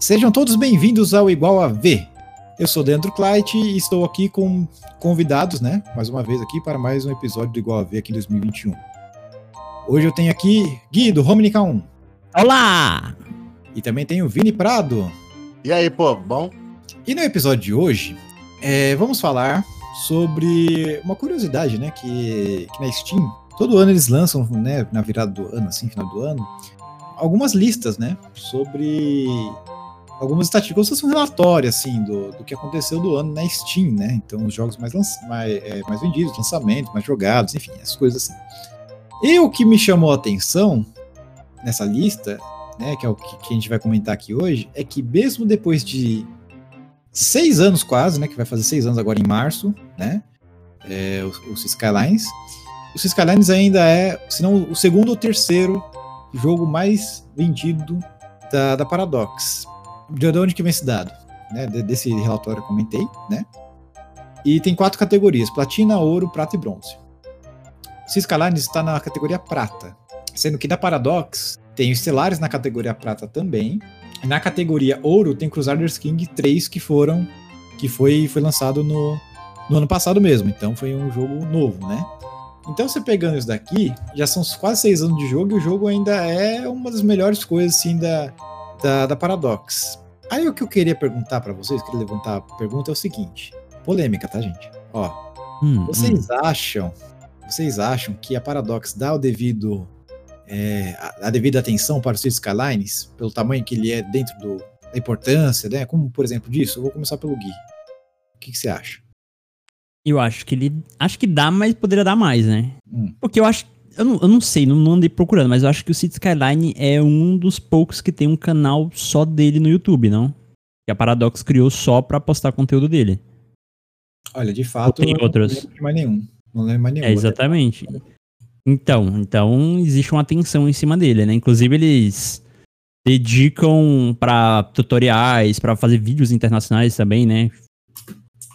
Sejam todos bem-vindos ao Igual a V. Eu sou Leandro Kleit e estou aqui com convidados, né? Mais uma vez aqui para mais um episódio do Igual a V aqui em 2021. Hoje eu tenho aqui Gui do Romnica 1. Olá! E também tenho Vini Prado. E aí, pô, bom? E no episódio de hoje, é, vamos falar sobre uma curiosidade, né? Que, que na Steam, todo ano eles lançam, né? Na virada do ano, assim, final do ano, algumas listas, né? Sobre algumas estatísticas, como se fosse um relatório, assim, do, do que aconteceu do ano na Steam, né? Então, os jogos mais, mais, é, mais vendidos, lançamentos, mais jogados, enfim, essas coisas assim. E o que me chamou a atenção nessa lista, né, que é o que, que a gente vai comentar aqui hoje, é que mesmo depois de seis anos quase, né, que vai fazer seis anos agora em março, né, é, os Skylines, os Skylines ainda é, se não o segundo ou terceiro jogo mais vendido da, da Paradox de onde que vem esse dado? Né, desse relatório que eu comentei, né? E tem quatro categorias: platina, ouro, prata e bronze. Ciscalines está na categoria prata, sendo que da Paradox tem Stellaris na categoria prata também. Na categoria ouro tem Crusaders King 3 que foram que foi, foi lançado no, no ano passado mesmo, então foi um jogo novo, né? Então você pegando isso daqui, já são quase seis anos de jogo e o jogo ainda é uma das melhores coisas assim da, da, da Paradox. Aí o que eu queria perguntar para vocês, queria levantar a pergunta é o seguinte: polêmica, tá, gente? Ó, hum, vocês hum. acham, vocês acham que a Paradox dá o devido é, a, a, devida atenção para os Cities Skylines, pelo tamanho que ele é dentro do, da importância, né? Como, por exemplo, disso? Eu vou começar pelo Gui. O que, que você acha? Eu acho que ele. Acho que dá, mas poderia dar mais, né? Hum. Porque eu acho eu não, eu não sei, não, não, andei procurando, mas eu acho que o City Skyline é um dos poucos que tem um canal só dele no YouTube, não? Que a Paradox criou só pra postar conteúdo dele. Olha, de fato, Ou tem outros. não lembro mais nenhum. Não lembro mais nenhum. É, exatamente. Então, então existe uma atenção em cima dele, né? Inclusive eles dedicam para tutoriais, para fazer vídeos internacionais também, né?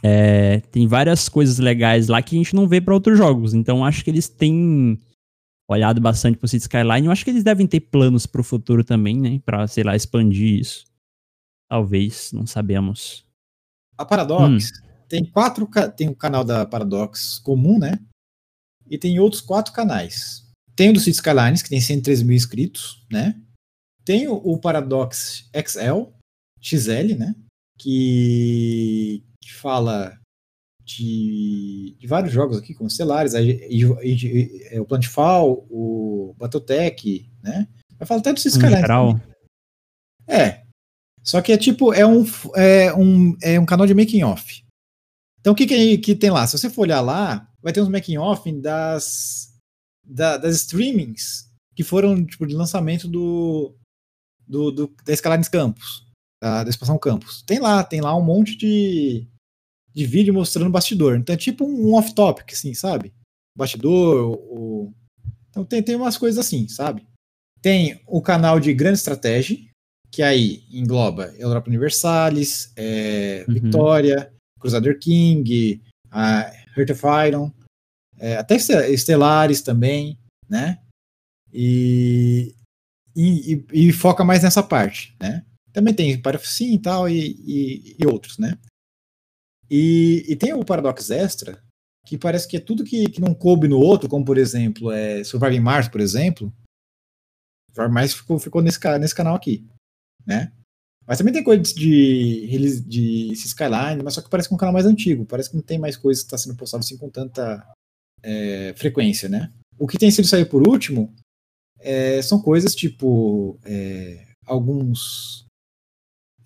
É, tem várias coisas legais lá que a gente não vê para outros jogos. Então acho que eles têm olhado bastante pro City Skyline. Eu acho que eles devem ter planos pro futuro também, né? Pra, sei lá, expandir isso. Talvez, não sabemos. A Paradox hum. tem quatro. Tem o canal da Paradox comum, né? E tem outros quatro canais. Tem o do City Skylines, que tem 113 mil inscritos, né? Tem o, o Paradox XL, XL, né? Que, que fala de, de, vários jogos aqui, como Stellaris, é, o Plantfall, o Battletech, né? Vai falar até do. Geral. É. Só que é tipo, é um, é um, é um canal de making off. Então o que, que, que tem lá? Se você for olhar lá, vai ter uns making off das, da, das streamings que foram tipo, de lançamento do, do, do da Escalares Campus, da, da Expansão Campus. Tem lá, tem lá um monte de, de vídeo mostrando bastidor. Então é tipo um off-topic, assim, sabe? Bastidor, o... Então tem, tem umas coisas assim, sabe? Tem o canal de Grande Estratégia, que aí engloba Europa Universalis, é, uhum. Victoria, Crusader King, a Heart of Iron, é, até Estelares também, né? E, e, e, foca mais nessa parte, né? Também tem Paraficin e tal, e, e, e outros, né? E, e tem o Paradox Extra, que parece que é tudo que, que não coube no outro, como por exemplo, é Surviving Mars, por exemplo. Surviving Mars ficou, ficou nesse, nesse canal aqui, né? Mas também tem coisas de, de, de Skyline, mas só que parece que é um canal mais antigo. Parece que não tem mais coisas que está sendo postado assim com tanta é, frequência, né? O que tem sido sair por último é, são coisas tipo é, alguns.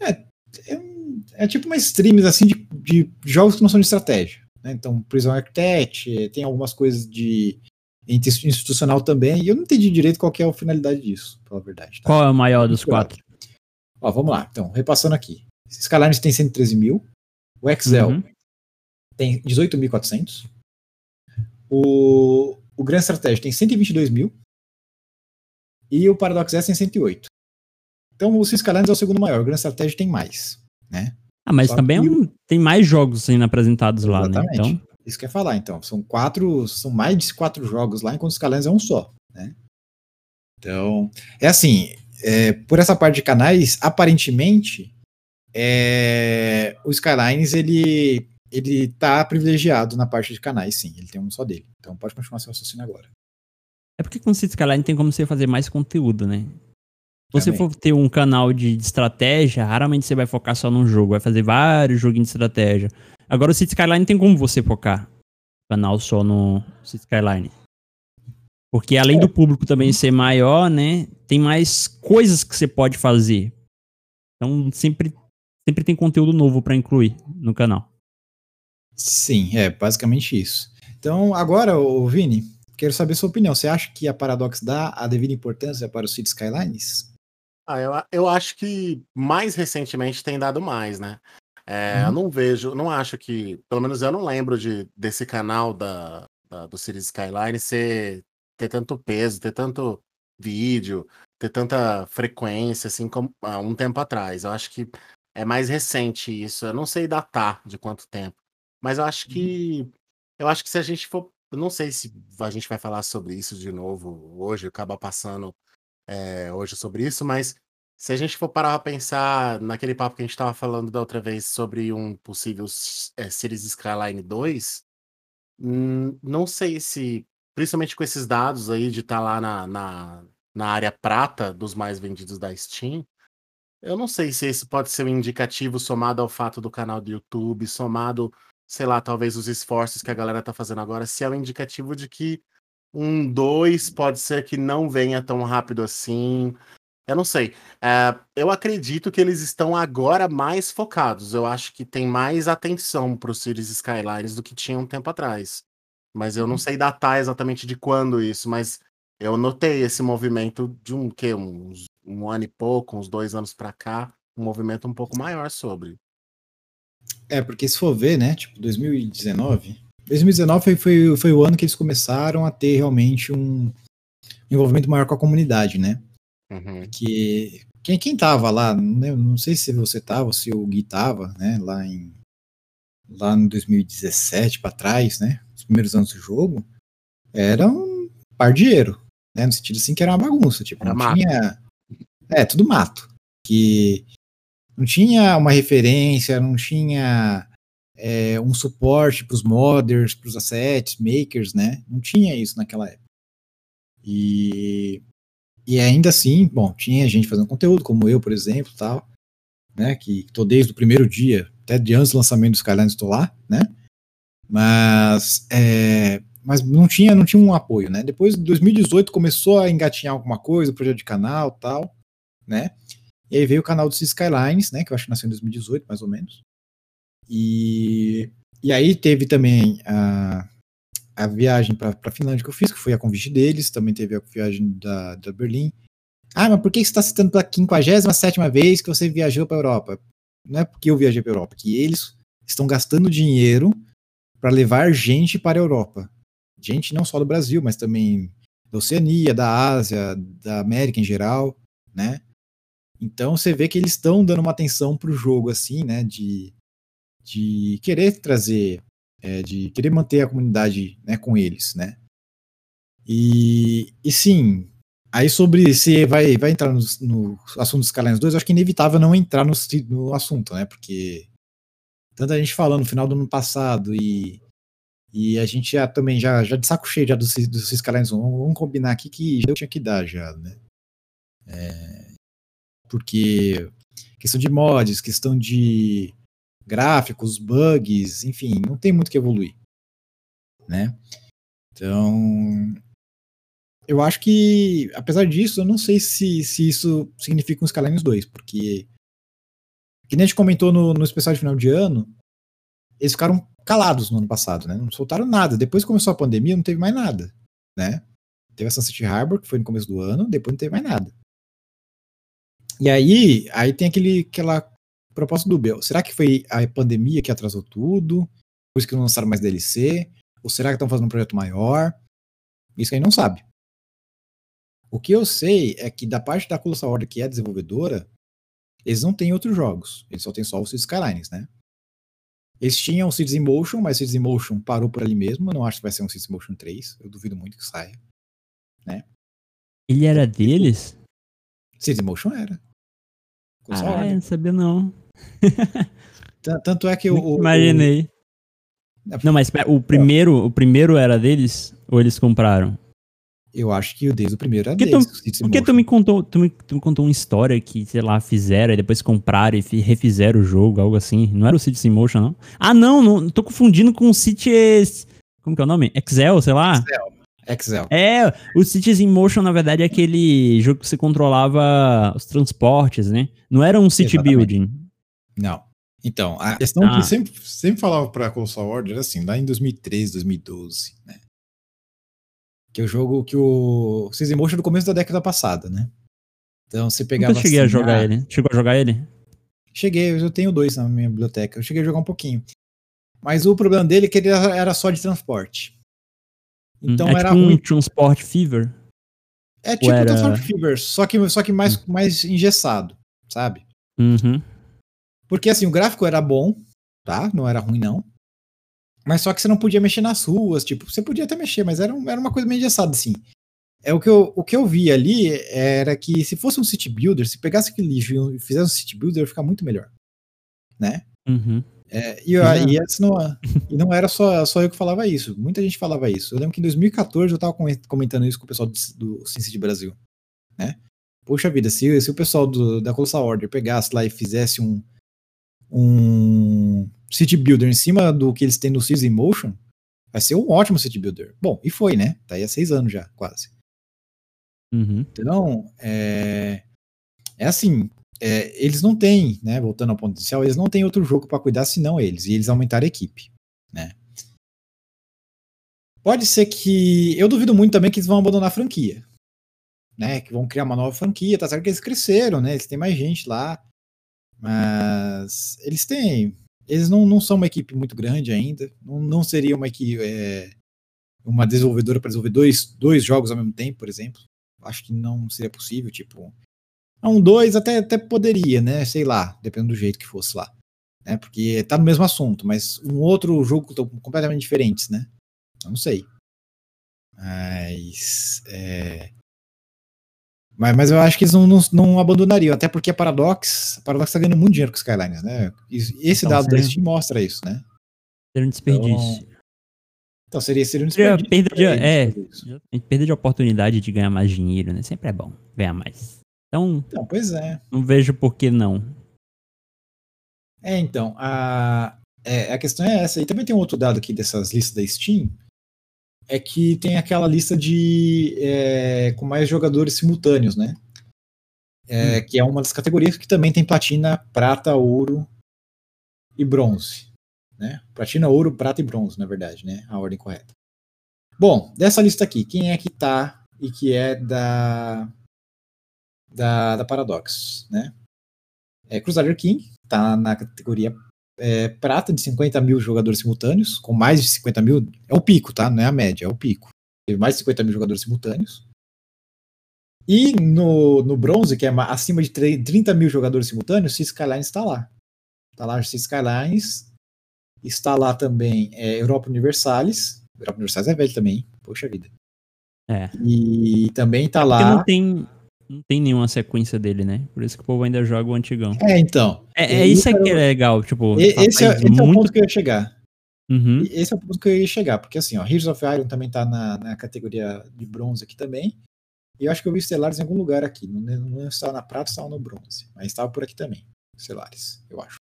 É, é é tipo uma streams assim de, de jogos que não são de estratégia. Né? Então, Prison Architect, tem algumas coisas de institucional também, e eu não entendi direito qual é a finalidade disso, pela verdade. Tá? Qual é o maior dos quatro? Ó, vamos lá, então, repassando aqui. Scalars tem 113 mil, o Excel uhum. tem 18.400, o, o Grand Strategy tem 122 mil, e o Paradox S tem 108. Então o Scalars é o segundo maior, o Grand Strategy tem mais né? Ah, mas Só também é um, tem mais jogos sendo apresentados Exatamente. lá, né? Então... Isso que eu ia falar, então. São quatro, são mais de quatro jogos lá, enquanto os Scalens é um só, né? Então, é assim, é, por essa parte de canais, aparentemente, é, o Skylines ele ele tá privilegiado na parte de canais, sim. Ele tem um só dele. Então pode continuar seu raciocínio agora. É porque com o Skyline tem como você fazer mais conteúdo, né? Se você for ter um canal de, de, estratégia, raramente você vai focar só num jogo, vai fazer vários joguinhos de estratégia. Agora o City Skyline tem como você focar canal só no City Skyline. Porque além é. do público também ser maior, né, tem mais coisas que você pode fazer. Então sempre sempre tem conteúdo novo para incluir no canal. Sim, é basicamente isso. Então, agora, o Vini, quero saber sua opinião. Você acha que a Paradox dá a devida importância para o City Skylines? Ah, eu, eu acho que mais recentemente tem dado mais, né? É, uhum. Eu não vejo, não acho que, pelo menos eu não lembro de desse canal da, da do Cities Skyline ser ter tanto peso, ter tanto vídeo, ter tanta frequência assim como há um tempo atrás. Eu acho que é mais recente isso. Eu não sei datar de quanto tempo, mas eu acho que uhum. eu acho que se a gente for, eu não sei se a gente vai falar sobre isso de novo hoje, acaba passando é, hoje sobre isso, mas se a gente for parar a pensar naquele papo que a gente estava falando da outra vez sobre um possível é, Series Skyline 2, hum, não sei se, principalmente com esses dados aí de estar tá lá na, na, na área prata dos mais vendidos da Steam, eu não sei se esse pode ser um indicativo somado ao fato do canal do YouTube, somado, sei lá, talvez os esforços que a galera tá fazendo agora, se é um indicativo de que um 2 pode ser que não venha tão rápido assim, eu não sei. É, eu acredito que eles estão agora mais focados. Eu acho que tem mais atenção para os Cities Skylines do que tinha um tempo atrás. Mas eu não uhum. sei datar exatamente de quando isso, mas eu notei esse movimento de um que uns, um ano e pouco, uns dois anos para cá, um movimento um pouco maior sobre. É, porque se for ver, né, tipo, 2019, 2019 foi, foi, foi o ano que eles começaram a ter realmente um envolvimento maior com a comunidade, né? Uhum. Que quem, quem tava lá, né, não sei se você tava se o Gui tava, né, lá em lá em 2017 para trás, né, os primeiros anos do jogo, era um pardieiro, né, no sentido assim que era uma bagunça, tipo, era não mato. tinha é, tudo mato, que não tinha uma referência, não tinha é, um suporte para os modders, para os assets, makers, né? Não tinha isso naquela época. E e ainda assim, bom, tinha gente fazendo conteúdo, como eu, por exemplo, tal, né, que tô desde o primeiro dia, até de antes do lançamento do Skyline estou lá, né, mas, é, mas não tinha, não tinha um apoio, né, depois de 2018 começou a engatinhar alguma coisa, projeto de canal, tal, né, e aí veio o canal dos Skylines, né, que eu acho que nasceu em 2018, mais ou menos, e, e aí teve também a, a viagem para a Finlândia que eu fiz, que foi a convite deles, também teve a viagem da, da Berlim. Ah, mas por que você está citando pela 57 vez que você viajou para a Europa? Não é porque eu viajei para a Europa, que eles estão gastando dinheiro para levar gente para a Europa. Gente não só do Brasil, mas também da Oceania, da Ásia, da América em geral, né? Então você vê que eles estão dando uma atenção para o jogo, assim, né? De, de querer trazer é, de querer manter a comunidade né, com eles, né? E, e sim, aí sobre se vai, vai entrar no, no assunto dos Skylines 2, eu acho que é inevitável não entrar no, no assunto, né? Porque tanta gente falando no final do ano passado e, e a gente já também já, já de saco cheio já dos, dos Skylines 1, vamos combinar aqui que já tinha que dar já, né? É, porque questão de mods, questão de gráficos, bugs, enfim, não tem muito que evoluir, né? Então, eu acho que, apesar disso, eu não sei se, se isso significa um Skylanders 2, porque, que nem a gente comentou no, no especial de final de ano, eles ficaram calados no ano passado, né? Não soltaram nada. Depois que começou a pandemia, não teve mais nada, né? Teve a Sunset Harbor, que foi no começo do ano, depois não teve mais nada. E aí, aí tem aquele, aquela Proposta do Bel, será que foi a pandemia que atrasou tudo? Por isso que não lançaram mais DLC? Ou será que estão fazendo um projeto maior? Isso aí não sabe. O que eu sei é que da parte da Colossal Order, que é desenvolvedora, eles não têm outros jogos. Eles só têm só os Skylines, né? Eles tinham o Cities in Motion, mas o Cities in Motion parou por ali mesmo. Eu não acho que vai ser um Cities in Motion 3. Eu duvido muito que saia. Né? Ele era deles? City Motion era. Ah, Order. não sabia não. Tan- Tanto é que o. o- Imaginei. Não, mas pera, o primeiro, o primeiro era deles ou eles compraram? Eu acho que o desde o primeiro era Que deles. tu- City Porque tu me contou, tu me, tu me contou uma história que, sei lá, fizeram e depois compraram e fi- refizeram o jogo, algo assim. Não era o in Motion, não? Ah, não, não tô confundindo com o Cities... Como que é o nome? Excel, sei lá. Excel. É, o Cities in Motion, na verdade, é aquele jogo que você controlava os transportes, né? Não era um city Exatamente. building. Não. Então, a questão Ah. que sempre, sempre falava pra Console Order era assim, lá em 2013, 2012, né? Que é o jogo que o Season Motion é do começo da década passada, né? Então você pegava Nunca cheguei a assim, jogar ah, ele. Chegou a jogar ele? Cheguei, eu tenho dois na minha biblioteca. Eu cheguei a jogar um pouquinho. Mas o problema dele é que ele era só de transporte. Então é era tipo um. Transport Fever. É tipo era- Transport Fever, só que, só que mais, mais engessado, sabe? Uhum. Porque assim, o gráfico era bom, tá? Não era ruim, não. Mas só que você não podia mexer nas ruas, tipo, você podia até mexer, mas era, um- era uma coisa meio engessada, assim. É o que, eu, o que eu vi ali era que se fosse um city builder, se pegasse aquele lixo e fizesse um city builder, ia ficar muito melhor. Né? Uhum. É, e, É. e não, e não era só, só eu que falava isso, muita gente falava isso. Eu lembro que em 2014 eu tava comen- comentando isso com o pessoal do, do Brasil, né? Poxa vida, se, se o pessoal do, da Colossal Order pegasse lá e fizesse um, um City Builder em cima do que eles têm no Season Motion, vai ser um ótimo City Builder. Bom, e foi, né? Tá aí há seis anos já, quase. Uhum. Então, é, é assim, é, eles não têm, né, voltando ao ponto inicial, eles não têm outro jogo para cuidar senão eles, e eles aumentaram a equipe, né. Pode ser que, eu duvido muito também que eles vão abandonar a franquia, né, que vão criar uma nova franquia, tá certo que eles cresceram, né, eles têm mais gente lá, mas eles têm, eles não, não são uma equipe muito grande ainda, não, não seria uma equipe, é, uma desenvolvedora para desenvolver dois, dois jogos ao mesmo tempo, por exemplo, acho que não seria possível, tipo. Um dois até, até poderia, né? Sei lá, dependendo do jeito que fosse lá. Né? Porque tá no mesmo assunto, mas um outro jogo completamente diferentes, né? Eu não sei. Mas. é, Mas, mas eu acho que eles não, não, não abandonariam, até porque a Paradox, a Paradox tá ganhando muito dinheiro com os Skylines, né? Esse Então, dado da seria- Steam mostra isso, né? Era um desperdício. Então seria, seria um Seria desperdício perda pra de- é. fazer isso. A gente perder de oportunidade de ganhar mais dinheiro, né? Sempre é bom ganhar mais. Então, Então, pois é. não vejo por que não. É, então, a, é, a questão é essa. E também tem um outro dado aqui dessas listas da Steam, é que tem aquela lista de é, com mais jogadores simultâneos, né? É, Que é uma das categorias que também tem platina, prata, ouro e bronze. Né? Platina, ouro, prata e bronze, na verdade, né? A ordem correta. Bom, dessa lista aqui, quem é que tá e que é da da, da Paradox, né? É Crusader King, tá na categoria é, prata de 50 mil jogadores simultâneos, com mais de 50 mil, é o pico, tá? Não é a média, é o pico. Teve mais de 50 mil jogadores simultâneos. E no, no bronze, que é ma- acima de tre- 30 mil jogadores simultâneos, Sea Skylines está lá. Está lá Sea Skylines, está lá também é, Europa Universalis. Europa Universalis é velho também, hein? poxa vida. É. E também está lá. não tem, não tem nenhuma sequência dele, né? Por isso que o povo ainda joga o antigão. É, então. É, é isso isso que é legal, tipo, E- Esse é, esse é o muito... ponto que eu ia chegar. Uhum. Esse é o ponto que eu ia chegar, porque assim, ó, Heroes of Iron também tá na, na categoria de bronze aqui também. E eu acho que eu vi Stellaris em algum lugar aqui. Não, não estava na prata, estava no bronze. Mas estava por aqui também. Stellaris, eu acho.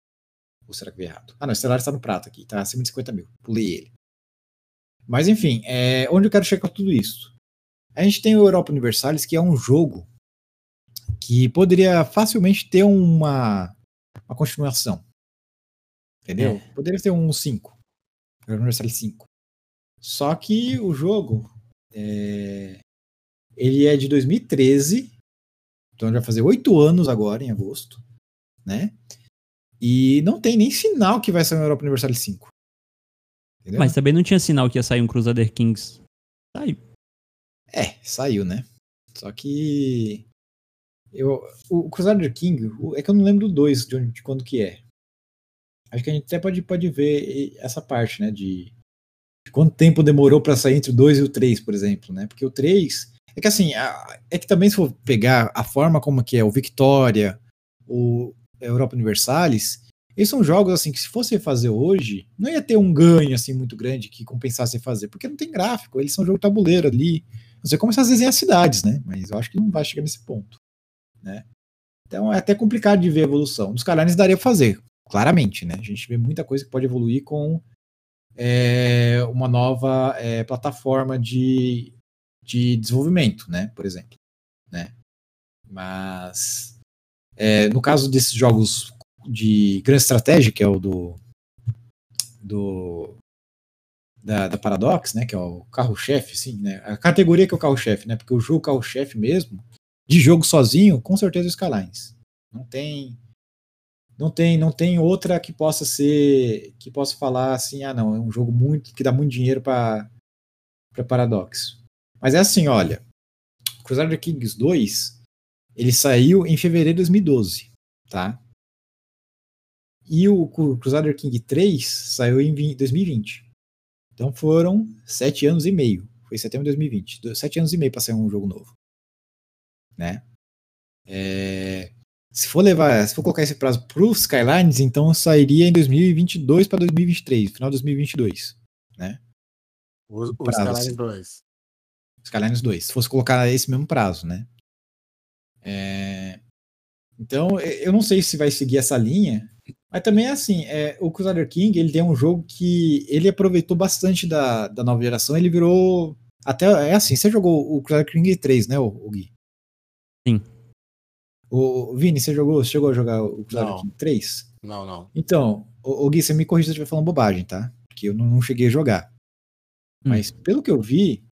Ou será que eu vi errado? Ah, não, Stellaris está no prata aqui, tá acima de 50 mil. Pulei ele. Mas enfim, é, onde eu quero chegar com tudo isso? A gente tem o Europa Universalis, que é um jogo que poderia facilmente ter uma, uma continuação. Entendeu? É. Poderia ter um 5. Europa Universalis 5. Só que o jogo é, ele é de 2013, então vai fazer oito anos agora, em agosto, né? E não tem nem sinal que vai sair um Europa Universalis 5. Entendeu? Mas também não tinha sinal que ia sair um Crusader Kings. Saiu. É, saiu, né? Só que. Eu, o Crusader King, é que eu não lembro do 2, de, de quando que é. Acho que a gente até pode, pode ver essa parte, né? De, de quanto tempo demorou para sair entre o 2 e o 3, por exemplo, né? Porque o 3 É que assim, a- é que também se for pegar a forma como que é o Victoria, o Europa Universalis, eles são jogos assim que se fosse fazer hoje, não ia ter um ganho assim muito grande que compensasse fazer, porque não tem gráfico, eles são jogo tabuleiro ali. Você começa a desenhar cidades, né? Mas eu acho que não vai chegar nesse ponto, né? Então é até complicado de ver a evolução. Nos Carlines daria pra fazer, claramente, né? A gente vê muita coisa que pode evoluir com é, uma nova é, plataforma de, de desenvolvimento, né? Por exemplo, né? Mas é, no caso desses jogos de grande estratégia, que é o do do da, da Paradox, né? Que é o carro-chefe, assim, né? A categoria que é o carro-chefe, né? Porque o jogo carro-chefe mesmo, de jogo sozinho, com certeza o Skylines. Não tem não tem não tem outra que possa ser que possa falar assim, ah não, é um jogo muito que dá muito dinheiro para para Paradox. Mas é assim, olha, Crusader Kings 2, ele saiu em fevereiro de 2012, tá? E o Cru- Crusader King 3 saiu em 20 2020. Então foram sete anos e meio. Foi setembro de 2020. Do- Sete anos e meio para sair um jogo novo. Né? É, Se for levar, se for colocar esse prazo para os Skylines, então sairia em 2022 para 2023, final de 2022. O, o prazo, Skyline assim. 2. Skylines 2, se fosse colocar esse mesmo prazo, né? É, Então, eu não sei se vai seguir essa linha, mas também é assim, é, o Crusader King, ele tem um jogo que ele aproveitou bastante da, da nova geração, ele virou, até, é assim, você jogou o Crusader King 3, né, o, o Gui? Sim. O, Vini, você jogou, você chegou a jogar o Crusader Não. King 3? Não, não. Então, o, o Gui, você me corrija se eu estiver falando bobagem, tá? Porque eu não, não cheguei a jogar. Hum. Mas pelo que eu vi,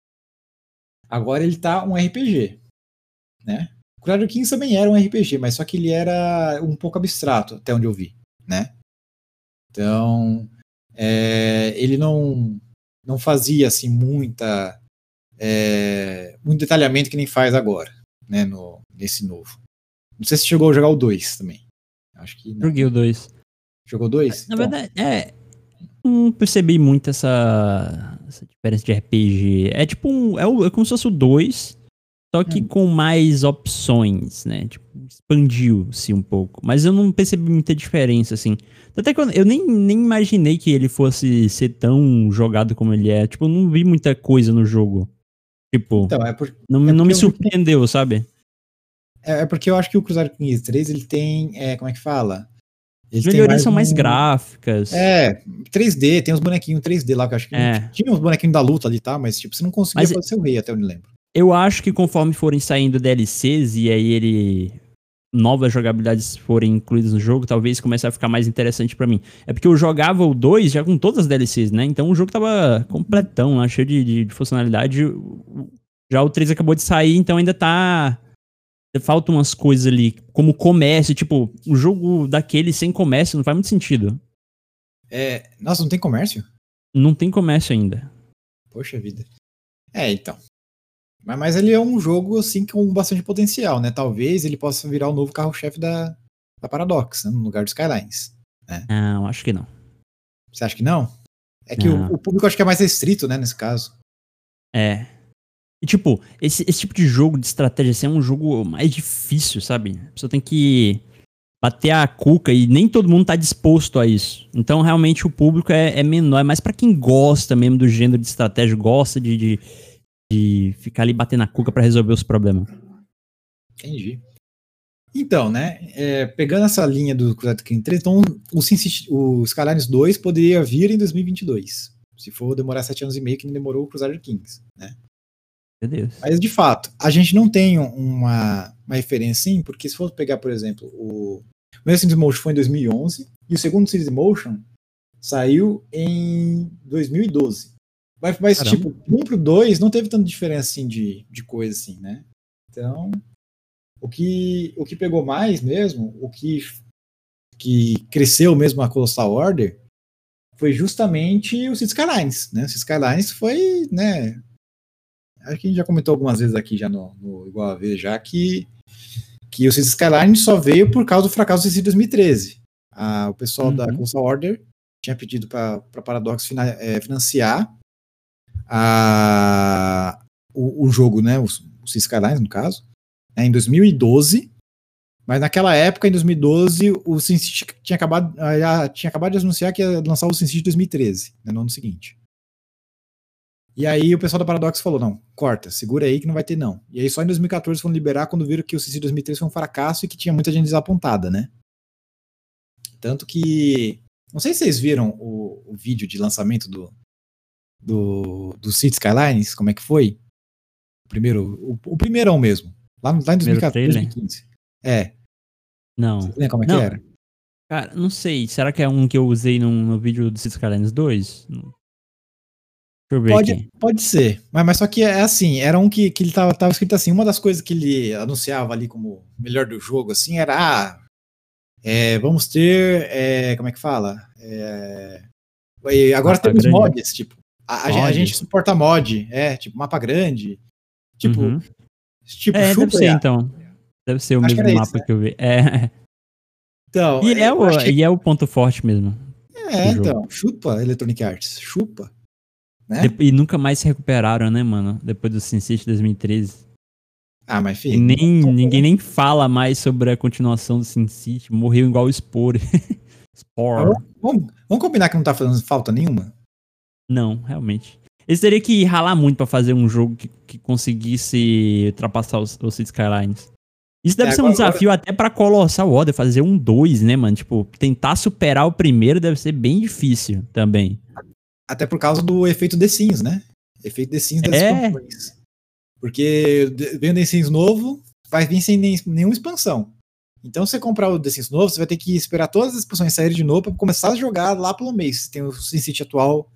agora ele tá um RPG, né? O Crusader Kings também era um RPG, mas só que ele era um pouco abstrato, até onde eu vi, né? Então, é, ele não não fazia assim muita é, muito detalhamento que nem faz agora, né? No, nesse novo. Não sei se chegou a jogar o 2 também. Acho que não. Joguei o 2. Jogou dois? Na Então, verdade, é. Não percebi muito essa, essa diferença de RPG. É tipo um. É, o- é como se fosse o 2, só que Hum. com mais opções, né? Tipo, expandiu-se um pouco. Mas eu não percebi muita diferença, assim. Até que eu, eu nem, nem imaginei que ele fosse ser tão jogado como ele é. Tipo, eu não vi muita coisa no jogo. Tipo, então, é, por- não, é não me eu- surpreendeu, sabe? É- é porque eu acho que o Crusader Kings 3 ele tem. é, como é que fala? Ele melhorias são mais um- gráficas. É, 3D, tem uns bonequinhos 3D lá, que eu acho que É. tinha uns bonequinhos da luta ali, tá? Mas tipo, você não conseguia Mas- fazer o rei, até eu lembro. Eu acho que conforme forem saindo DLCs e aí ele novas jogabilidades forem incluídas no jogo, talvez comece a ficar mais interessante pra mim. É porque eu jogava o 2 já com todas as DLCs, né? Então o jogo tava completão, lá, cheio de, de- de funcionalidade. Já o 3 acabou de sair, então ainda tá faltam umas coisas ali, como comércio, tipo, um jogo daquele sem comércio não faz muito sentido. É, nossa, não tem comércio? Não tem comércio ainda. Poxa vida. É, então. Mas, mas ele é um jogo, assim, com bastante potencial, né? Talvez ele possa virar o novo carro-chefe da, da Paradox, né? no lugar do Skylines. Não, acho que não. Você acha que não? É que o, o público acho que é mais restrito, né, nesse caso. É. E tipo, esse, esse tipo de jogo de estratégia assim, é um jogo mais difícil, sabe? A pessoa tem que bater a cuca e nem todo mundo tá disposto a isso. Então, realmente, o público é, é menor. É mais pra quem gosta mesmo do gênero de estratégia, gosta de, de, de ficar ali batendo a cuca pra resolver os problemas. Entendi. Então, né, é, pegando essa linha do Crusader King 3, então o, City- o Skylines 2 poderia vir em 2022. Se for demorar sete anos e meio, que nem demorou o Crusader Kings, né? Meu Deus. Mas, de fato, a gente não tem uma, uma referência, sim, porque se for pegar, por exemplo, o o primeiro Cities Motion foi em 2011 e o segundo Cities Motion saiu em 2012. Mas, mas Caramba. tipo, um pro dois não teve tanta diferença, assim, de, de coisa, assim, né? Então, o que, o que pegou mais mesmo, o que, que cresceu mesmo a Colossal Order, foi justamente o Cities Skylines, né? O Cities Skylines foi, né, acho que a gente já comentou algumas vezes aqui já no, no Igual a Vez já que, que o Cities Skyline só veio por causa do fracasso do CC 2013. Ah, o pessoal da Uhum. Console Order tinha pedido para Paradox fina- eh, financiar a, o, o jogo, né, o, o Cities Skylines, no caso, né, em 2012. Mas naquela época, em 2012, o SimCity tinha acabado, já tinha acabado de anunciar que ia lançar o SimCity 2013, né, no ano seguinte. E aí o pessoal da Paradox falou, não, corta, segura aí que não vai ter não. E aí só em 2014 foram liberar quando viram que o SimCity 2013 foi um fracasso e que tinha muita gente desapontada, né? Tanto que, não sei se vocês viram o, o vídeo de lançamento do, do, do City Skylines, como é que foi? O primeiro, o, o primeirão mesmo, lá, lá em 2014, 2015. É. Não. Você lembra como é não. que era? Cara, não sei. Será que é um que eu usei no, no vídeo do Cities Skylines 2? Deixa eu ver pode, aqui. Pode ser. Mas, mas só que é assim, era um que, que ele tava, tava escrito assim, uma das coisas que ele anunciava ali como melhor do jogo, assim, era ah, é, vamos ter. É, como é que fala? É, agora mapa temos grande. mods, tipo. A, a, gente suporta mod, é, tipo, mapa grande. Tipo. Uhum. Tipo, é, deve ser, então. Deve ser o Acho mesmo mapa isso, que eu vi. É. Então, e, é o, e é o ponto forte mesmo. É, então, chupa Electronic Arts, chupa. Né? E nunca mais se recuperaram, né, mano? Depois do SimCity 2013. Ah, mas filho. Nem, ninguém nem fala mais sobre a continuação do SimCity. Morreu igual o Spore. Spore. Vamos, vamos, combinar que não tá fazendo falta nenhuma? Não, realmente. Eles teriam que ralar muito para fazer um jogo que, que conseguisse ultrapassar os, os City Skylines. Isso deve é, ser um desafio agora... até pra Colossal Order, fazer um 2, né, mano? Tipo, tentar superar o primeiro deve ser bem difícil também. Até por causa do efeito The Sims, né? Efeito The Sims das é. expansões. Porque vem o The Sims novo, vai vir sem nem, nenhuma expansão. Então, se você comprar o The Sims novo, você vai ter que esperar todas as expansões saírem de novo para começar a jogar lá pelo mês. Tem o SimCity atual,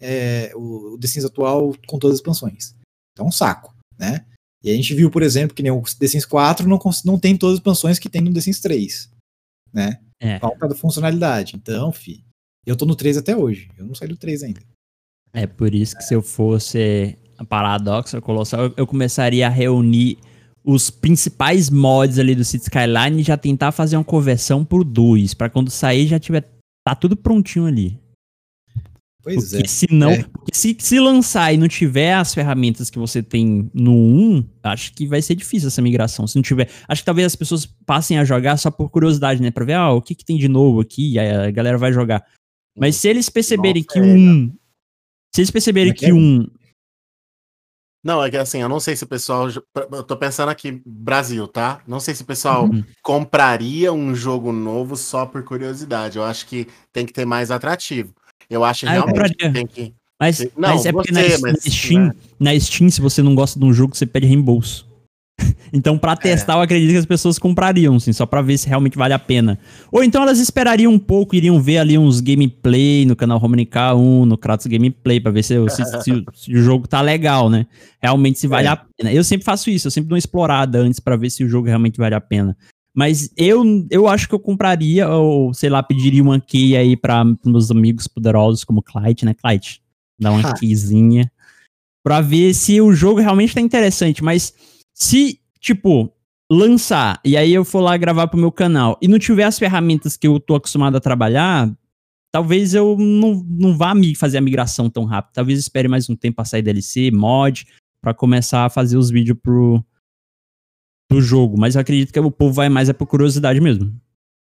é, o The Sims atual com todas as expansões. Então, é um saco, né? E a gente viu, por exemplo, que nem o The Sims 4 não, não tem todas as expansões que tem no The Sims 3. Né? É. Falta da funcionalidade. Então, fi, eu tô no 3 até hoje. Eu não saí do 3 ainda. É por isso que se eu fosse a Paradox, Colossal, eu começaria a reunir os principais mods ali do City Skyline e já tentar fazer uma conversão pro 2, para quando sair já tiver tá tudo prontinho ali. Pois porque é. Se não, é. Porque se, se lançar e não tiver as ferramentas que você tem no 1, acho que vai ser difícil essa migração. Se não tiver. Acho que talvez as pessoas passem a jogar só por curiosidade, né? Pra ver, ah, o que, que tem de novo aqui, e a galera vai jogar. Mas se eles perceberem Nossa, que é, 1. Se eles perceberem é que, o 1. Não, é que assim, eu não sei se o pessoal. Eu tô pensando aqui, Brasil, tá? Não sei se o pessoal uhum. compraria um jogo novo só por curiosidade. Eu acho que tem que ter mais atrativo. Eu acho ah, realmente que tem que. Mas, não, mas é porque você, na, mas, Steam, né? na Steam, se você não gosta de um jogo, você pede reembolso. então, para testar, é. eu acredito que as pessoas comprariam, assim, só para ver se realmente vale a pena. Ou então elas esperariam um pouco, iriam ver ali uns gameplay no canal Romani K1, no Kratos Gameplay, para ver se, se, se, se, o jogo tá legal, né? Realmente se vale é. a pena. Eu sempre faço isso, eu sempre dou uma explorada antes para ver se o jogo realmente vale a pena. Mas eu, eu acho que eu compraria, ou sei lá, pediria uma key aí para meus amigos poderosos como Clyde, né? Clyde, dá uma ah. keyzinha. Pra ver se o jogo realmente tá interessante. Mas se, tipo, lançar e aí eu for lá gravar pro meu canal e não tiver as ferramentas que eu tô acostumado a trabalhar, talvez eu não, não vá me fazer a migração tão rápido. Talvez espere mais um tempo pra sair DLC, mod, para começar a fazer os vídeos pro, do jogo, mas eu acredito que o povo vai mais é por curiosidade mesmo.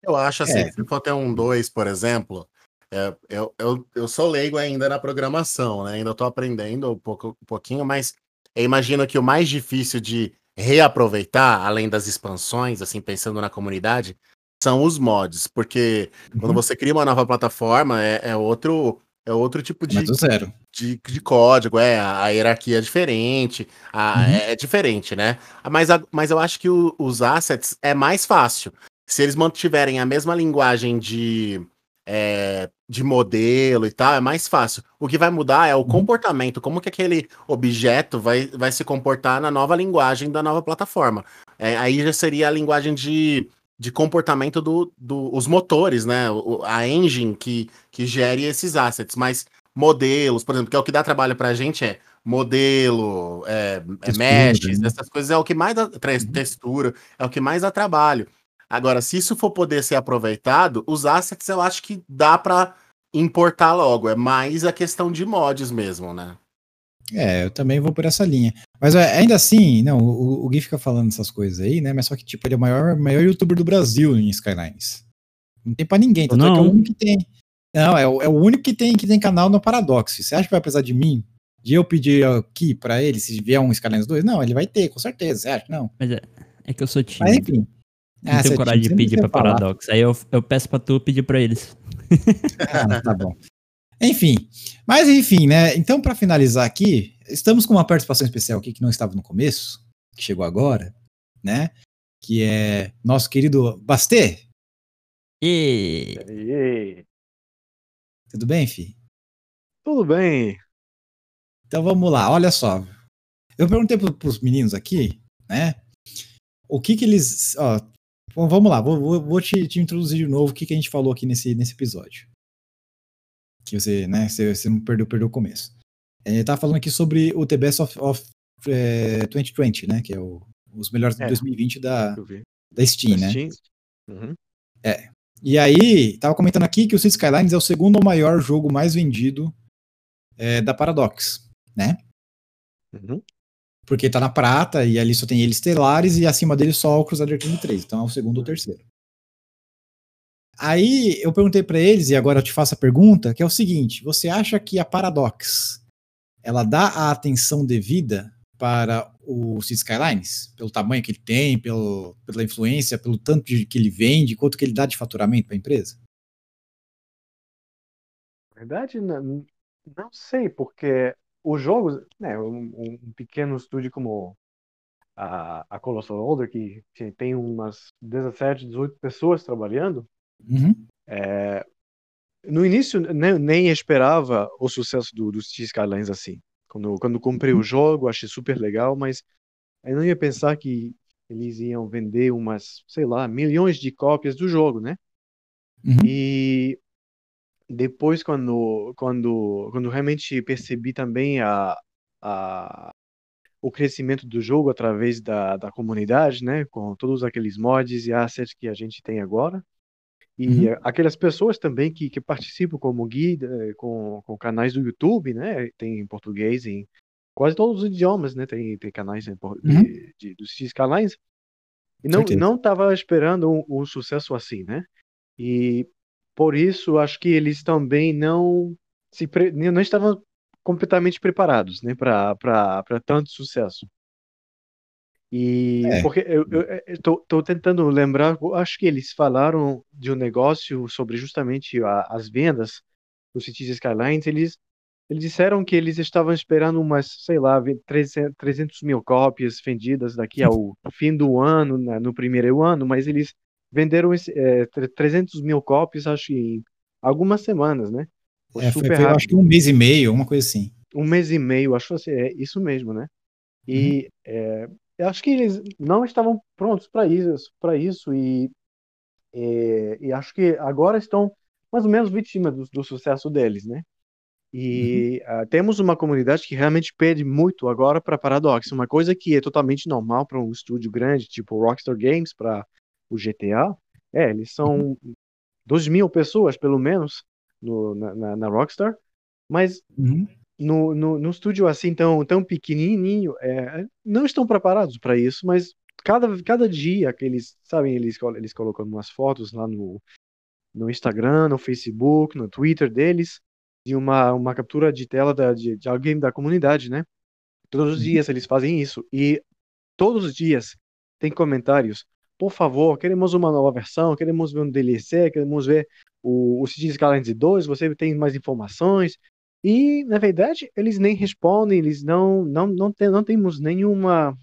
Eu acho assim, é. se for ter um 2, por exemplo, é, eu, eu, eu sou leigo ainda na programação, né? Ainda estou aprendendo um, pouco, um pouquinho, mas eu imagino que o mais difícil de reaproveitar, além das expansões, assim, pensando na comunidade, são os mods, porque uhum. quando você cria uma nova plataforma, é, é outro é outro tipo de, de, de, código, é, a, a hierarquia é diferente, a, uhum. é, é, diferente, né? Mas, a, mas eu acho que o, os assets é mais fácil. Se eles mantiverem a mesma linguagem de, é, de modelo e tal, é mais fácil. O que vai mudar é o uhum. comportamento, como que aquele objeto vai, vai se comportar na nova linguagem da nova plataforma. É, aí já seria a linguagem de de comportamento dos do, os motores, né? O, a engine que, que gere esses assets, mas modelos, por exemplo, que é o que dá trabalho para a gente é modelo, é, é meshes, né? essas coisas é o que mais dá uhum. textura, é o que mais dá trabalho. Agora, se isso for poder ser aproveitado, os assets eu acho que dá para importar logo, é mais a questão de mods mesmo, né? É, eu também vou por essa linha. Mas é, ainda assim, não, o, o Gui fica falando essas coisas aí, né? Mas só que, tipo, ele é o maior, maior youtuber do Brasil em Skylines. Não tem pra ninguém, tanto é que é o Não. único que tem. Não, é, o- é o único que tem, que tem canal no Paradox. Você acha que vai precisar de mim? De eu pedir aqui pra ele, se vier um Skylines 2? Não, ele vai ter, com certeza. Você acha que não? Mas é, é que eu sou Mas tímido. enfim. Não Ah, tenho coragem de pedir pra falar. Paradox. Aí eu, eu peço pra tu pedir pra eles. Ah, tá bom. Enfim, mas enfim, né? Então, para finalizar aqui, estamos com uma participação especial aqui que não estava no começo, que chegou agora, né? Que é nosso querido Bastê. E E Tudo bem, fi? tudo bem? Então vamos lá, olha só. Eu perguntei para os meninos aqui, né? O que que eles. Ó, bom, vamos lá, vou, vou- te, te introduzir de novo o que, que a gente falou aqui nesse, nesse episódio. Que você, né? Você, você não perdeu, perdeu o começo. É, tava falando aqui sobre o The Best of, of é, 2020, né? Que é o- os melhores de É. 2020 da, da Steam, né? Steam. Uhum. E aí, tava comentando aqui que o Cities Skylines é o segundo maior jogo mais vendido é, da Paradox, né? Uhum. Porque tá na prata e ali só tem eles estelares e acima dele só o Crusader King 3. Então é o segundo ou terceiro. Aí eu perguntei pra eles, e agora eu te faço a pergunta, que é o seguinte: você acha que a Paradox ela dá a atenção devida para o Cities Skylines? Pelo tamanho que ele tem, pelo, pela influência, pelo tanto de, que ele vende, quanto que ele dá de faturamento para a empresa? Na verdade, não, não sei, porque os jogos, né, um, um pequeno estúdio como a, a Colossal Order, que tem umas 17, 18 pessoas trabalhando, Uhum, no início nem, nem esperava o sucesso do, dos Cities Skylines assim. Quando, quando comprei o jogo, achei super legal, mas eu não ia pensar que eles iam vender umas, sei lá, milhões de cópias do jogo, né? uhum, E depois, quando, quando, quando realmente percebi também a, a, o crescimento do jogo através da, da comunidade, né? Com todos aqueles mods e assets que a gente tem agora. E Uhum. aquelas pessoas também que, que participam como guia, eh, com, com canais do YouTube, né? Tem em português, em quase todos os idiomas, né? Tem, tem canais em, Uhum. de, de, dos X canais. E não estava esperando um, um sucesso assim, né? E por isso acho que eles também não se pre- não estavam completamente preparados, né, para para tanto sucesso. E É. porque eu, tô, tô tentando lembrar, acho que eles falaram de um negócio sobre justamente a- as vendas do Cities Skylines, eles eles disseram que eles estavam esperando umas, sei lá, ve- 300 300 mil cópias vendidas daqui ao fim do ano, né, no primeiro ano, mas eles venderam esse, é, tre- 300 mil cópias, acho, em algumas semanas, né? Foi É, super foi, eu acho rápido. que um mês e meio, uma coisa assim. Um mês e meio, acho assim, é isso mesmo, né? E é, eu acho que eles não estavam prontos para isso, para isso e, é, e acho que agora estão mais ou menos vítimas do, do sucesso deles, né? E ah, temos uma comunidade que realmente pede muito agora para Paradox, uma coisa que é totalmente normal para um estúdio grande, tipo Rockstar Games, para o GTA. É, eles são 2 mil pessoas, pelo menos, no, na, na, Rockstar, mas Uhum. no, no, no estúdio assim tão, tão pequenininho, é, não estão preparados para isso, mas cada, cada dia que eles, sabem, eles, eles colocam umas fotos lá no, no Instagram, no Facebook, no Twitter deles, de uma, uma captura de tela da, de, de alguém da comunidade, né? Todos os Uhum. dias eles fazem isso, e todos os dias tem comentários, por favor, queremos uma nova versão, queremos ver um DLC, queremos ver o, o Cities Skylines 2, você tem mais informações, e, na verdade, eles nem respondem, eles não, não, não, tem, não temos nenhuma,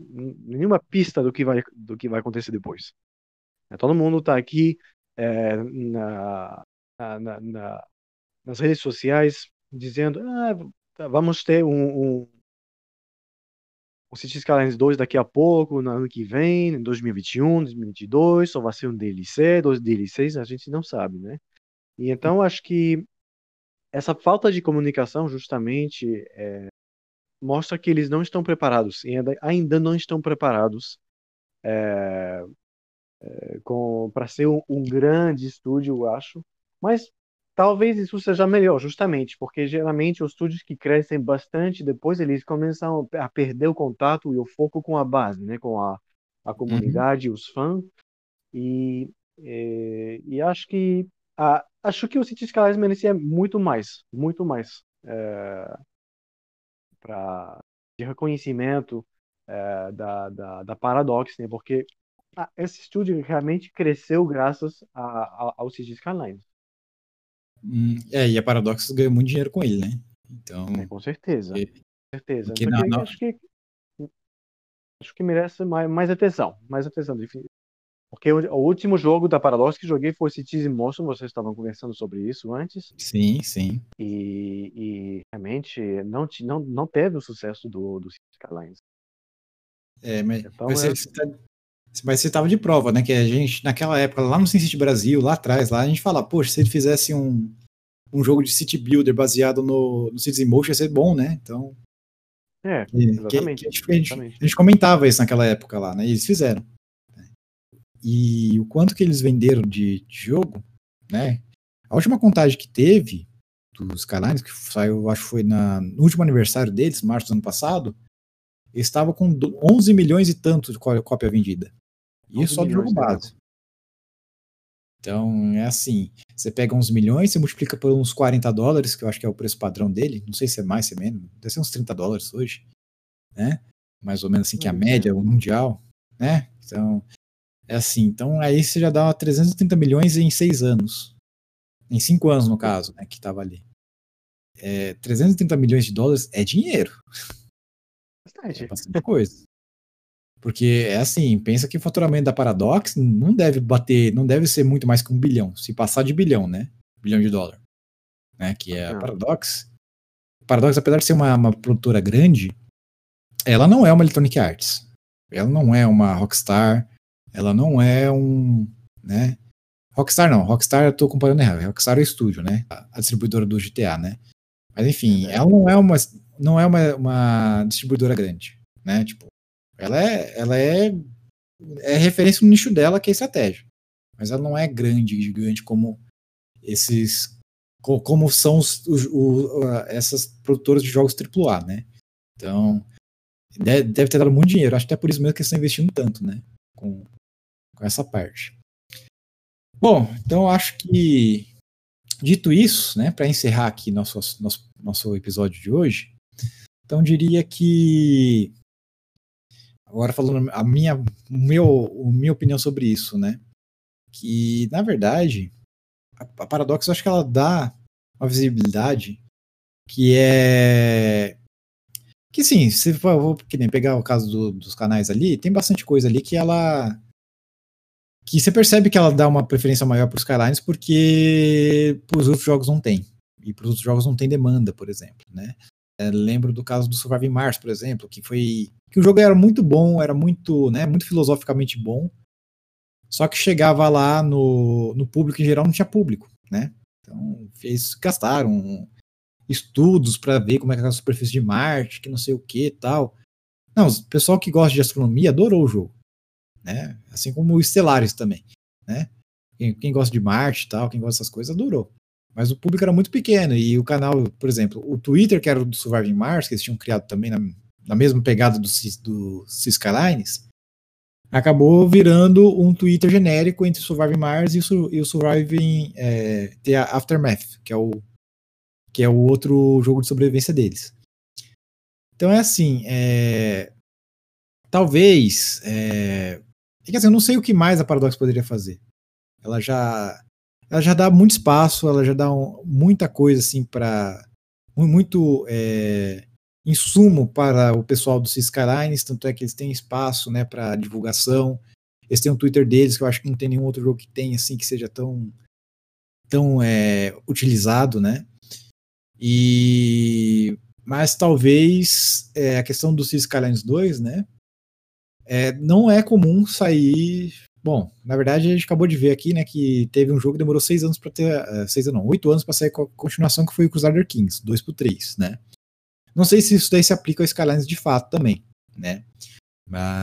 nenhuma pista do que vai, do que vai acontecer depois. É, Todo mundo está aqui é, na, na- na- na- nas redes sociais dizendo ah, vamos ter um, um, um Cities Skylines 2 daqui a pouco, no ano que vem, em 2021, 2022, só vai ser um DLC, dois DLCs, a gente não sabe, né? E então acho que essa falta de comunicação justamente é, mostra que eles não estão preparados, ainda, ainda não estão preparados para ser um, um grande estúdio, eu acho. Mas talvez isso seja melhor, justamente, porque geralmente os estúdios que crescem bastante, depois eles começam a perder o contato e o foco com a base, né, com a, a comunidade, os fãs, e, e, e acho que a, acho que o Cities Skylines merecia muito mais, muito mais é, para de reconhecimento é, da, da, da Paradox, né, porque ah, esse estúdio realmente cresceu graças a, a, ao Cities Skylines. Hum, é, e a Paradox ganhou muito dinheiro com ele, né? Então. É, com certeza. porque- Com certeza. porque acho que acho que merece mais, mais atenção, mais atenção. Porque o, o último jogo da Paradox que joguei foi Cities in Motion, vocês estavam conversando sobre isso antes, Sim, sim. e, e realmente não, não, não teve o sucesso do, do Cities Skylines. É, mas, Então, mas, é- você, tá- mas você tava de prova, né? Que a gente, naquela época, lá no SimCity Brasil, lá atrás, lá, a gente fala, poxa, se ele fizesse um, um jogo de City Builder baseado no, no Cities in Motion, ia ser bom, né? Então. É, que- que- Exatamente, que a, gente, a gente- exatamente. a gente comentava isso naquela época lá, né? E eles fizeram. E o quanto que eles venderam de, de jogo, né? A última contagem que teve dos Skylines, que saiu, acho que foi na, no último aniversário deles, março do ano passado, eles estavam com do- 11 milhões e tanto de có- cópia vendida. E 11 só de jogo né? base. Então, é assim, você pega uns milhões, você multiplica por uns 40 dólares, que eu acho que é o preço padrão dele, não sei se é mais, se é menos, deve ser uns 30 dólares hoje, né? Mais ou menos assim, que a Hum, média mundial, né? Então, é assim, então aí você já dá 330 milhões em seis anos. Em cinco anos, no caso, né, que tava ali. É, 330 milhões de dólares é dinheiro. Bastante. É bastante coisa. Porque é assim, pensa que o faturamento da Paradox não deve bater, não deve ser muito mais que um bilhão, se passar de bilhão, né? Bilhão de dólar. Né? Que é a. Paradox. Paradox, apesar de ser uma, uma produtora grande, ela não é uma Electronic Arts. Ela não é uma Rockstar. Ela não é um. né? Rockstar não, Rockstar eu tô comparando errado. Rockstar é o estúdio, né? A, distribuidora do GTA, né? Mas enfim, ela não é uma, não é uma, uma distribuidora grande, né? Tipo, ela é, ela é, é referência no nicho dela, que é estratégia. Mas ela não é grande, gigante como esses, co- como são os, os- o- a- essas produtoras de jogos AAA, né? Então, de- deve ter dado muito dinheiro. Acho que é por isso mesmo que eles estão investindo tanto, né? Com, com essa parte. Bom, então acho que dito isso, né, para encerrar aqui nosso, nosso, nosso episódio de hoje, então diria que agora falando a minha, meu, a minha opinião sobre isso, né, que na verdade a, a Paradox eu acho que ela dá uma visibilidade que é que sim, se for vou que nem pegar o caso do- dos canais ali, tem bastante coisa ali que ela que você percebe que ela dá uma preferência maior para os Skylines porque para os outros jogos não tem. E para os outros jogos não tem demanda, por exemplo, né? É, lembro do caso do Surviving Mars, por exemplo, que foi que o jogo era muito bom, era muito, né, muito filosoficamente bom. Só que chegava lá no, no público em geral não tinha público, né? Então, fez gastaram estudos para ver como é que era a superfície de Marte, que não sei o que tal. Não, o pessoal que gosta de astronomia adorou o jogo né? Assim como o Stellaris também, né? Quem, quem gosta de Marte tal, quem gosta dessas coisas, adorou. Mas o público era muito pequeno e o canal, por exemplo, o Twitter, que era do Surviving Mars, que eles tinham criado também na, na mesma pegada do, do Skylines, acabou virando um Twitter genérico entre o Surviving Mars e o, e o Surviving é, The Aftermath, que é o que é o outro jogo de sobrevivência deles. Então é assim, é, talvez é, é assim, eu não sei o que mais a Paradox poderia fazer. Ela já ela já dá muito espaço, ela já dá um- muita coisa assim para muito é, insumo para o pessoal do Skylines, tanto é que eles têm espaço, né, para divulgação. Eles têm um Twitter deles que eu acho que não tem nenhum outro jogo que tem assim que seja tão tão é, utilizado, né? E mas talvez é, a questão do Skylines 2, né? É, não é comum sair. Bom, na verdade a gente acabou de ver aqui, né, que teve um jogo que demorou seis anos para ter, eh, seis não, oito anos para sair com a continuação que foi o Crusader Kings, 2 pro 3, né? Não sei se isso daí se aplica ao Skylines de fato também, né?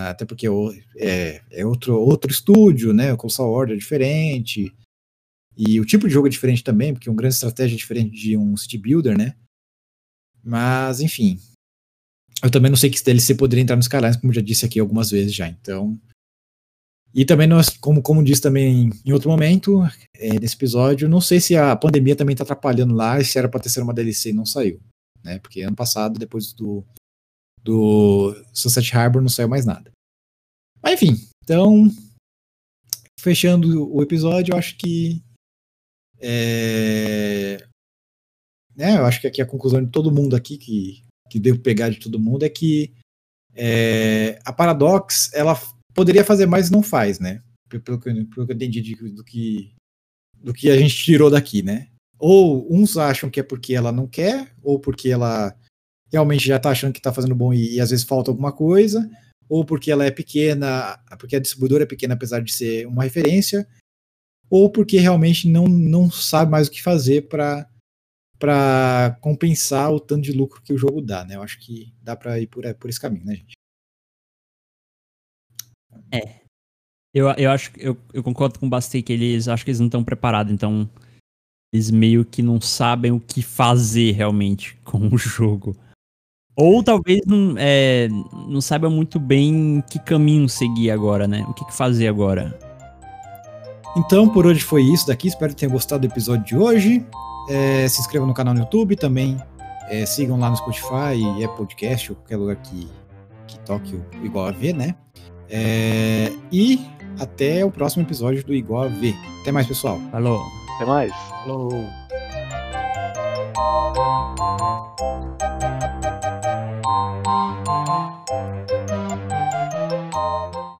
Até porque o- é, é outro, outro estúdio, né? O Colossal Order é diferente. E o tipo de jogo é diferente também, porque uma grande estratégia é diferente de um city builder, né? Mas, enfim. Eu também não sei que esse DLC poderia entrar nos canais, como já disse aqui algumas vezes já. Então. E também, nós, como, como disse também em outro momento, é, nesse episódio, não sei se a pandemia também está atrapalhando lá, se era para ter sido uma DLC e não saiu. Né? Porque ano passado, depois do, do Sunset Harbor, não saiu mais nada. Mas enfim, então. Fechando o episódio, eu acho que é, né, eu acho que aqui a conclusão de todo mundo aqui, que, que devo pegar de todo mundo, é que é, a Paradox, ela poderia fazer mais não faz, né? Pelo que, pelo que eu entendi de, do, que, do que a gente tirou daqui, né? Ou uns acham que é porque ela não quer, ou porque ela realmente já tá achando que tá fazendo bom e, e às vezes falta alguma coisa, ou porque ela é pequena, porque a distribuidora é pequena apesar de ser uma referência, ou porque realmente não, não sabe mais o que fazer para para compensar o tanto de lucro que o jogo dá, né? Eu acho que dá para ir por, por esse caminho, né, gente? É. Eu, eu acho eu, eu concordo com o Bastei que eles acho que eles não estão preparados, então eles meio que não sabem o que fazer realmente com o jogo. Ou talvez não, é, não saibam muito bem que caminho seguir agora, né? O que, que fazer agora. Então, por hoje foi isso daqui. Espero que tenham gostado do episódio de hoje. É, se inscrevam no canal no YouTube também. É, sigam lá no Spotify é podcast, ou qualquer lugar que, que toque Igual a V, né? É, e até o próximo episódio do Igual a V. Até mais, pessoal. Falou. Até mais. Falou.